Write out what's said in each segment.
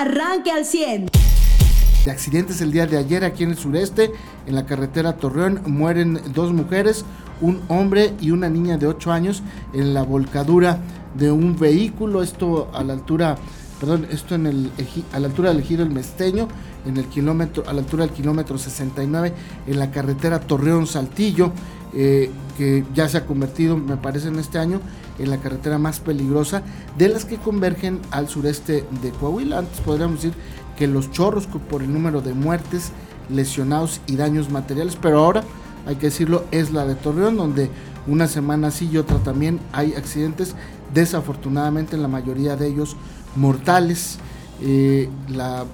arranque al 100. De accidentes el día de ayer aquí en el sureste, en la carretera Torreón, mueren dos mujeres, un hombre y una niña de 8 años en la volcadura de un vehículo, esto a la altura, perdón, esto en el, a la altura del ejido El Mesteño, en el kilómetro, a la altura del kilómetro 69, en la carretera Torreón Saltillo, eh, que ya se ha convertido, me parece, en este año en la carretera más peligrosa de las que convergen al sureste de Coahuila. Antes podríamos decir que los chorros por el número de muertes, lesionados y daños materiales, pero ahora hay que decirlo, es la de Torreón, donde una semana sí y otra también hay accidentes, desafortunadamente en la mayoría de ellos mortales. Eh, la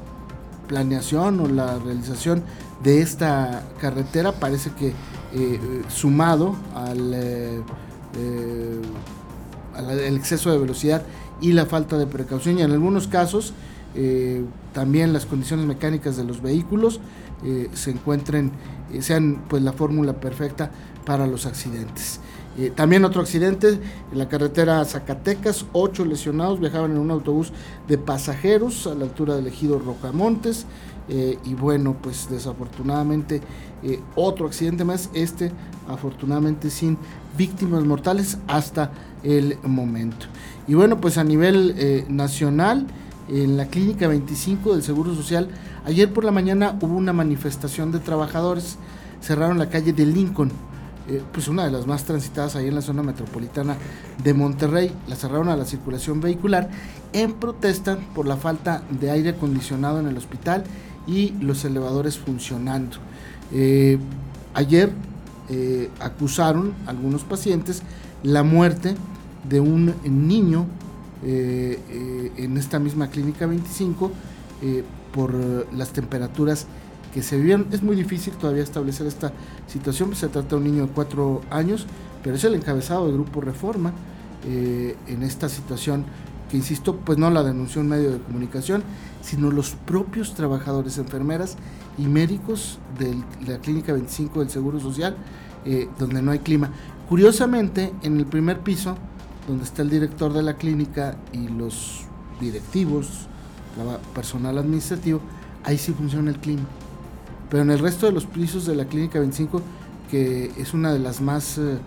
planeación o la realización de esta carretera parece que eh, sumado al, eh, al, exceso de velocidad y la falta de precaución y en algunos casos también las condiciones mecánicas de los vehículos se encuentren sean pues la fórmula perfecta para los accidentes. Eh, también otro accidente en la carretera Zacatecas, ocho lesionados viajaban en un autobús de pasajeros a la altura del ejido Rocamontes. Eh, y bueno, pues desafortunadamente eh, otro accidente más, este afortunadamente sin víctimas mortales hasta el momento. Y bueno, pues a nivel nacional, en la clínica 25 del Seguro Social, ayer por la mañana hubo una manifestación de trabajadores, cerraron la calle de Lincoln eh, pues una de las más transitadas ahí en la zona metropolitana de Monterrey, la cerraron a la circulación vehicular en protesta por la falta de aire acondicionado en el hospital y los elevadores funcionando. Eh, ayer eh, acusaron algunos pacientes la muerte de un niño en esta misma clínica 25 por las temperaturas que se vivían. Es muy difícil todavía establecer esta situación, se trata de un niño de cuatro años, pero es el encabezado del grupo Reforma eh, en esta situación que, insisto, pues no la denunció un medio de comunicación, sino los propios trabajadores, enfermeras y médicos de la Clínica 25 del Seguro Social, eh, donde no hay clima. Curiosamente, en el primer piso, donde está el director de la clínica y los directivos, personal administrativo, ahí sí funciona el clima. Pero en el resto de los pisos de la Clínica 25, que es una de las más... Eh,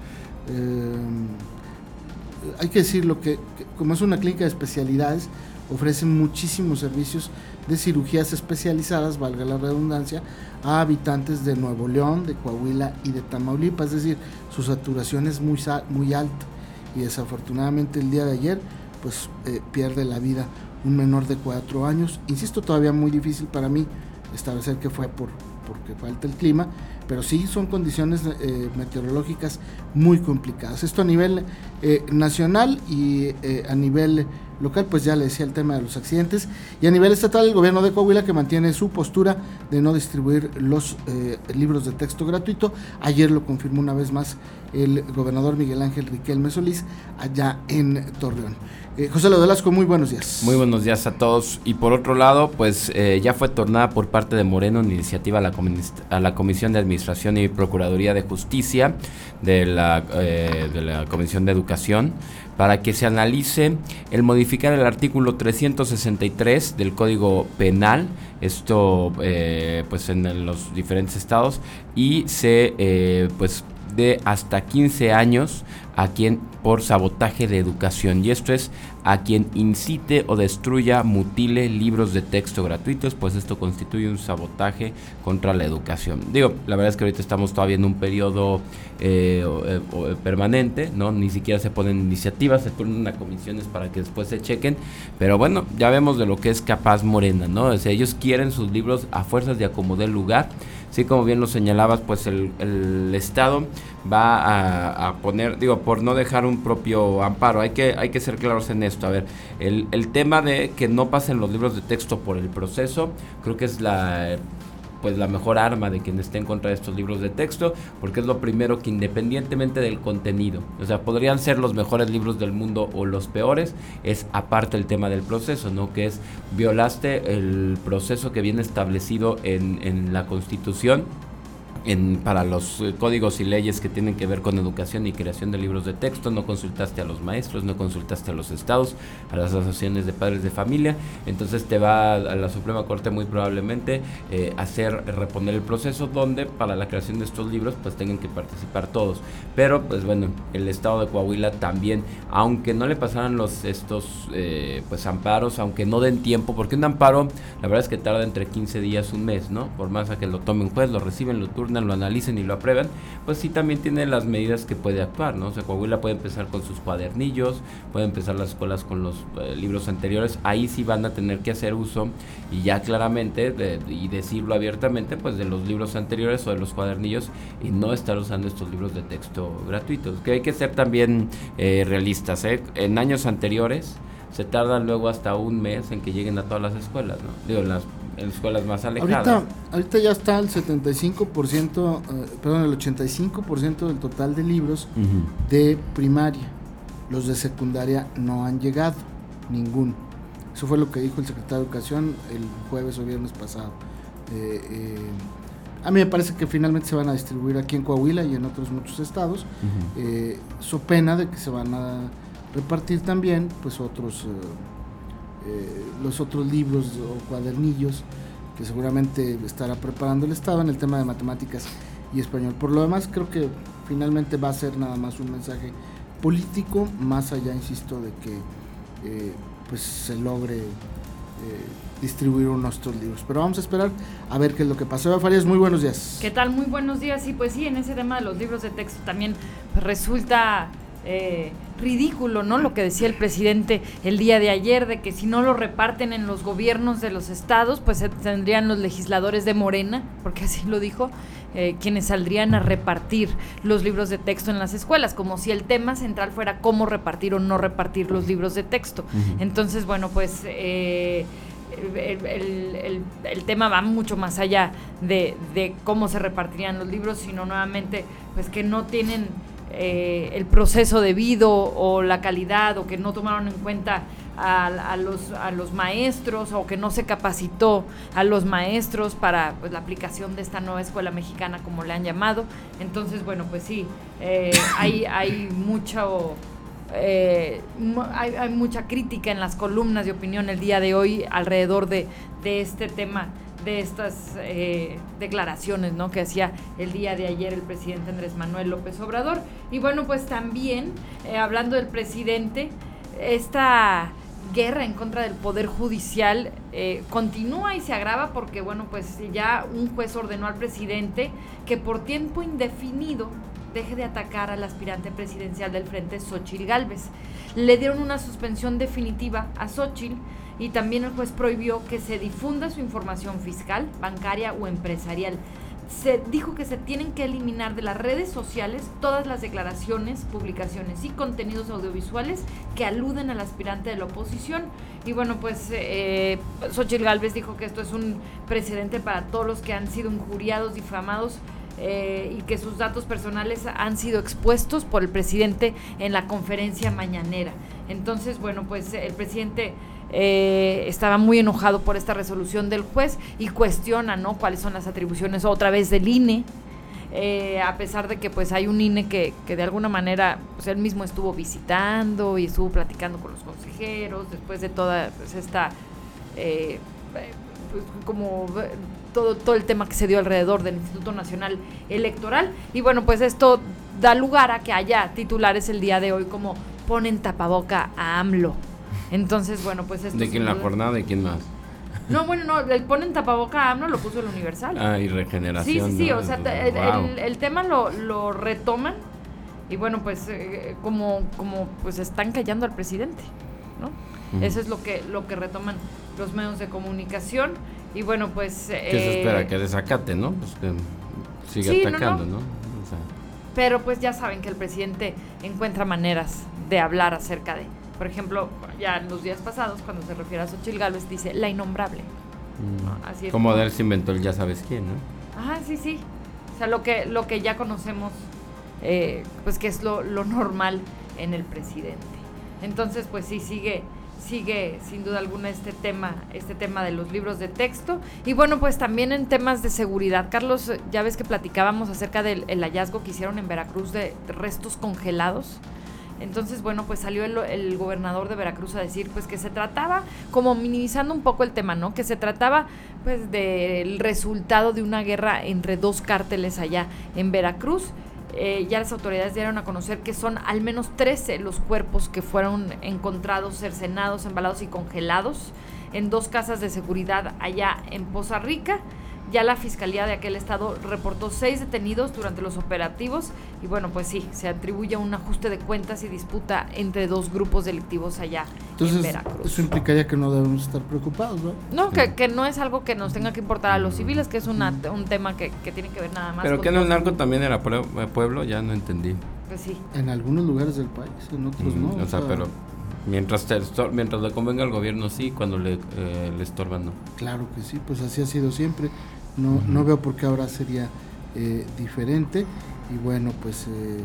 eh, hay que decirlo, que, como es una clínica de especialidades, ofrecen muchísimos servicios de cirugías especializadas, valga la redundancia, a habitantes de Nuevo León, de Coahuila y de Tamaulipas, es decir, su saturación es muy, muy alta. Y desafortunadamente el día de ayer pues eh, pierde la vida un menor de cuatro años, insisto todavía muy difícil para mí establecer que fue por, porque falta el clima, pero sí son condiciones eh, meteorológicas muy complicadas. Esto a nivel eh, nacional y eh, a nivel local, pues ya le decía el tema de los accidentes, y a nivel estatal el gobierno de Coahuila que mantiene su postura de no distribuir los libros de texto gratuito. Ayer lo confirmó una vez más el gobernador Miguel Ángel Riquelme Solís allá en Torreón. Eh, José Velasco, muy buenos días. Muy buenos días a todos. Y por otro lado, pues eh, ya fue tornada por parte de Moreno una iniciativa a la, Comisión de Administración y Procuraduría de Justicia de la, eh, de la Comisión de Educación para que se analice el modificar el artículo 363 del Código Penal, esto pues en los diferentes estados, y se pues de hasta 15 años a quien por sabotaje de educación y esto es a quien incite o destruya, mutile libros de texto gratuitos, pues esto constituye un sabotaje contra la educación. Digo, la verdad es que ahorita estamos todavía en un periodo eh, eh, permanente, ¿no? Ni siquiera se ponen iniciativas, se ponen unas comisiones para que después se chequen, pero bueno, ya vemos de lo que es capaz Morena, ¿no? O sea, ellos quieren sus libros a fuerzas de acomodar lugar, sí, como bien lo señalabas, pues el, Estado va a, a poner, digo, por no dejar un propio amparo. Hay que, hay que ser claros en esto. A ver, el, el tema de que no pasen los libros de texto por el proceso, creo que es la pues la mejor arma de quien esté en contra de estos libros de texto, porque es lo primero que independientemente del contenido, o sea, podrían ser los mejores libros del mundo o los peores, es aparte el tema del proceso, ¿no? Que es violaste el proceso que viene establecido en, en la Constitución en, para los eh, códigos y leyes que tienen que ver con educación y creación de libros de texto, no consultaste a los maestros, no consultaste a los estados, a las asociaciones de padres de familia, entonces te va a la Suprema Corte muy probablemente eh, hacer reponer el proceso donde para la creación de estos libros pues tengan que participar todos. Pero pues bueno, el estado de Coahuila también, aunque no le pasaran los estos eh, pues amparos, aunque no den tiempo, porque un amparo la verdad es que tarda entre 15 días, un mes, ¿no? Por más a que lo tome un juez, lo reciben, lo lo analicen y lo aprueban, pues sí también tiene las medidas que puede actuar, ¿no? O Coahuila puede empezar con sus cuadernillos, puede empezar las escuelas con los eh, libros anteriores, ahí sí van a tener que hacer uso y ya claramente y decirlo abiertamente, pues de los libros anteriores o de los cuadernillos y no estar usando estos libros de texto gratuitos, que hay que ser también eh, realistas, ¿eh? En años anteriores, se tardan luego hasta un mes en que lleguen a todas las escuelas, ¿no? Digo, en las, escuelas más alejadas. Ahorita, ahorita ya está el 75%, eh, perdón, el 85% del total de libros de primaria. Los de secundaria no han llegado, ninguno. Eso fue lo que dijo el secretario de Educación el jueves o viernes pasado. Eh, eh, a mí me parece que finalmente se van a distribuir aquí en Coahuila y en otros muchos estados. so pena de que se van a repartir también pues otros eh, eh, los otros libros o cuadernillos que seguramente estará preparando el Estado en el tema de matemáticas y español. Por lo demás creo que finalmente va a ser nada más un mensaje político, más allá, insisto, de que eh, pues se logre distribuir unos estos libros. Pero vamos a esperar a ver qué es lo que. Eva Farías, muy buenos días. ¿Qué tal? Muy buenos días. Y pues sí, en ese tema de los libros de texto también resulta eh, ridículo, ¿no? Lo que decía el presidente el día de ayer, de que si no lo reparten en los gobiernos de los estados, pues tendrían los legisladores de Morena, porque así lo dijo, eh, quienes saldrían a repartir los libros de texto en las escuelas, como si el tema central fuera cómo repartir o no repartir los libros de texto. Entonces, bueno, pues... Eh, el, el, tema va mucho más allá de, de, cómo se repartirían los libros, sino nuevamente, pues que no tienen eh, el proceso debido o la calidad o que no tomaron en cuenta a, los, a los maestros o que no se capacitó a los maestros para pues, la aplicación de esta nueva escuela mexicana como le han llamado. Entonces, bueno, pues sí, eh, hay, hay mucho... Eh, hay, hay, mucha crítica en las columnas de opinión el día de hoy alrededor de, de este tema de estas eh, declaraciones ¿no? que hacía el día de ayer el presidente Andrés Manuel López Obrador. Y bueno, pues también, eh, hablando del presidente, esta guerra en contra del Poder Judicial eh, continúa y se agrava porque, bueno, pues ya un juez ordenó al presidente que por tiempo indefinido deje de atacar al aspirante presidencial del Frente, Xochitl Gálvez. Le dieron una suspensión definitiva a Xochitl y también el juez prohibió que se difunda su información fiscal, bancaria o empresarial. Se dijo que se tienen que eliminar de las redes sociales todas las declaraciones, publicaciones y contenidos audiovisuales que aluden al aspirante de la oposición. Y bueno, pues eh, Xochitl Galvez dijo que esto es un precedente para todos los que han sido injuriados, difamados eh, y que sus datos personales han sido expuestos por el presidente en la conferencia mañanera. Entonces, bueno, pues el presidente eh, estaba muy enojado por esta resolución del juez y cuestiona, ¿no? Cuáles son las atribuciones otra vez del INE. Eh, a pesar de que pues hay un INE que, que de alguna manera pues él mismo estuvo visitando y estuvo platicando con los consejeros después de toda pues, esta eh, pues, como todo, todo el tema que se dio alrededor del Instituto Nacional Electoral y bueno pues esto da lugar a que haya titulares el día de hoy como ponen tapaboca a AMLO entonces, bueno, pues esto... ¿De quién la jornada y quién más? No, bueno, no, el ponen tapaboca a AMLO lo puso el Universal. Ah, y regeneración. Sí, sí, sí, o sea, el, tema lo, lo, retoman y bueno, pues eh, como, como pues están callando al presidente, ¿no? Eso es lo que, lo que retoman los medios de comunicación y bueno, pues... ¿Qué se espera? Eh, que desacate, ¿no? Pues que siga atacando, ¿no? Pero pues ya saben que el presidente encuentra maneras de hablar acerca de por ejemplo, ya en los días pasados, cuando se refiere a Xochitl Gálvez, dice la innombrable. Mm. Así es como, de él se inventó el ya sabes quién, ¿no? Ajá, sí, sí. O sea, lo que, lo que ya conocemos, eh, pues que es lo, normal en el presidente. Entonces, pues sí, sigue, sigue sin duda alguna este tema, este tema de los libros de texto. Y bueno, pues también en temas de seguridad. Carlos, ya ves que platicábamos acerca del hallazgo que hicieron en Veracruz de restos congelados. Entonces, bueno, pues salió el, gobernador de Veracruz a decir pues que se trataba, como minimizando un poco el tema, ¿no? Que se trataba pues del resultado de una guerra entre dos cárteles allá en Veracruz eh, ya las autoridades dieron a conocer que son al menos 13 los cuerpos que fueron encontrados cercenados, embalados y congelados en dos casas de seguridad allá en Poza Rica. Ya la fiscalía de aquel estado reportó seis detenidos durante los operativos y bueno, pues sí, se atribuye un ajuste de cuentas y disputa entre dos grupos delictivos allá en Veracruz. Eso implicaría que no debemos estar preocupados, ¿no? No, que, que, no es algo que nos tenga que importar a los civiles, que es una, un tema que, que tiene que ver nada más. Pero que en el narco también era eh, pueblo, ya no entendí. Pues sí. En algunos lugares del país, en otros no. O sea, pero Mientras, te, mientras le convenga al gobierno, sí, cuando le, eh, le estorban, no. Claro que sí, pues así ha sido siempre. No, no veo por qué ahora sería eh, diferente. Y bueno, pues eh,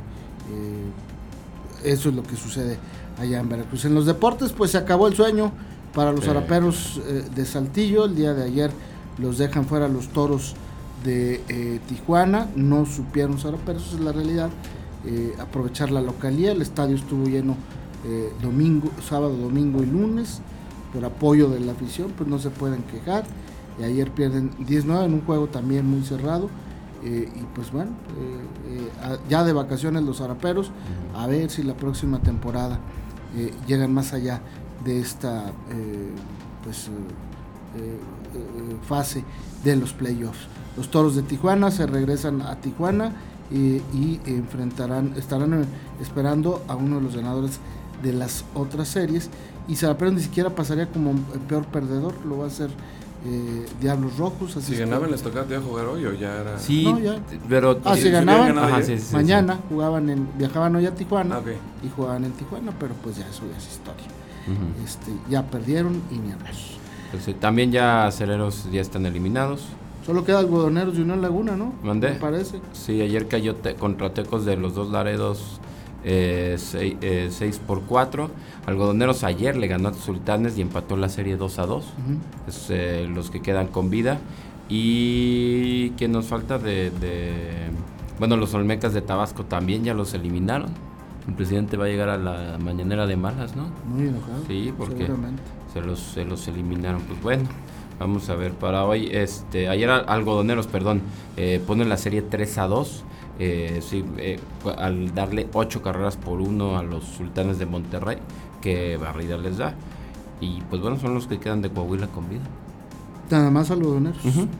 eh, eso es lo que sucede allá en Veracruz. En los deportes, pues se acabó el sueño para los araperos de Saltillo. El día de ayer los dejan fuera los toros de Tijuana. No supieron los araperos, esa es la realidad. aprovechar la localidad. El estadio estuvo lleno domingo, sábado, domingo y lunes por apoyo de la afición, pues no se pueden quejar y ayer pierden 10-9 en un juego también muy cerrado. Eh, y pues bueno, eh, eh, ya de vacaciones los araperos, a ver si la próxima temporada llegan más allá de esta pues fase de los playoffs. Los toros de Tijuana se regresan a Tijuana y, y enfrentarán, estarán esperando a uno de los ganadores de las otras series. Y Saraperos ni siquiera pasaría como el peor perdedor, lo va a hacer eh, Diablos Rojos. Así si ganaban, les tocaba ya jugar hoy o ya era. Sí, pero. Ah, si ganaban, mañana jugaban en, viajaban hoy a Tijuana ah, y jugaban en Tijuana, pero pues ya eso ya es historia. este, ya perdieron y ni hablar. Pues, también ya aceleros ya están eliminados. Solo queda Algodoneros y Unión Laguna, ¿no? ¿Mandé? Me parece. Sí, ayer cayó contra Tecos de los dos Laredos 6 eh, eh, por 4. Algodoneros ayer le ganó a Sultanes y empató la serie 2 a 2. es, eh, los que quedan con vida. Y que nos falta de, Bueno, los Olmecas de Tabasco también ya los eliminaron. El presidente va a llegar a la mañanera de malas, ¿no? Muy enojado. Sí, porque se los, se los eliminaron. Pues bueno, vamos a ver para hoy. este Ayer Algodoneros, perdón, ponen la serie 3 a 2 eh, sí, eh, al darle ocho carreras por uno a los sultanes de Monterrey, que barrida les da. Y pues bueno, son los que quedan de Coahuila con vida. Nada más algodoneros.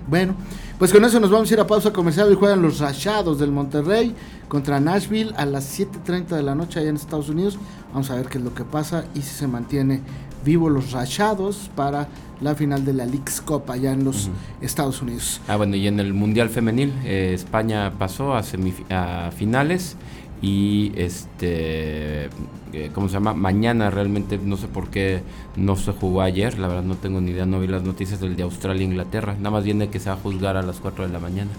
Bueno, pues con eso nos vamos a ir a pausa comercial y juegan los Rachados del Monterrey contra Nashville a las 7.30 de la noche allá en Estados Unidos. Vamos a ver qué es lo que pasa y si se mantiene vivo los Rachados para la final de la League's Cup allá en los Estados Unidos. Ah, bueno, y en el Mundial Femenil, eh, España pasó a, a finales y este eh, ¿cómo se llama? Mañana realmente no sé por qué no se jugó ayer, la verdad no tengo ni idea, no vi las noticias del de Australia e Inglaterra, nada más viene que se va a juzgar a las 4 de la mañana,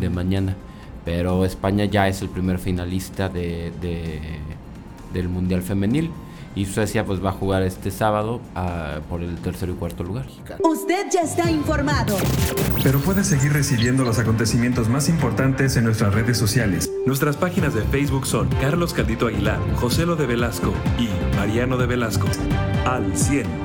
de mañana, pero España ya es el primer finalista de, del Mundial Femenil y Suecia pues va a jugar este sábado uh, por el tercero y cuarto lugar. Usted ya está informado. Pero puede seguir recibiendo los acontecimientos más importantes en nuestras redes sociales. Nuestras páginas de Facebook son Carlos Caldito Aguilar, José Lo de Velasco y Mariano de Velasco. Al 100.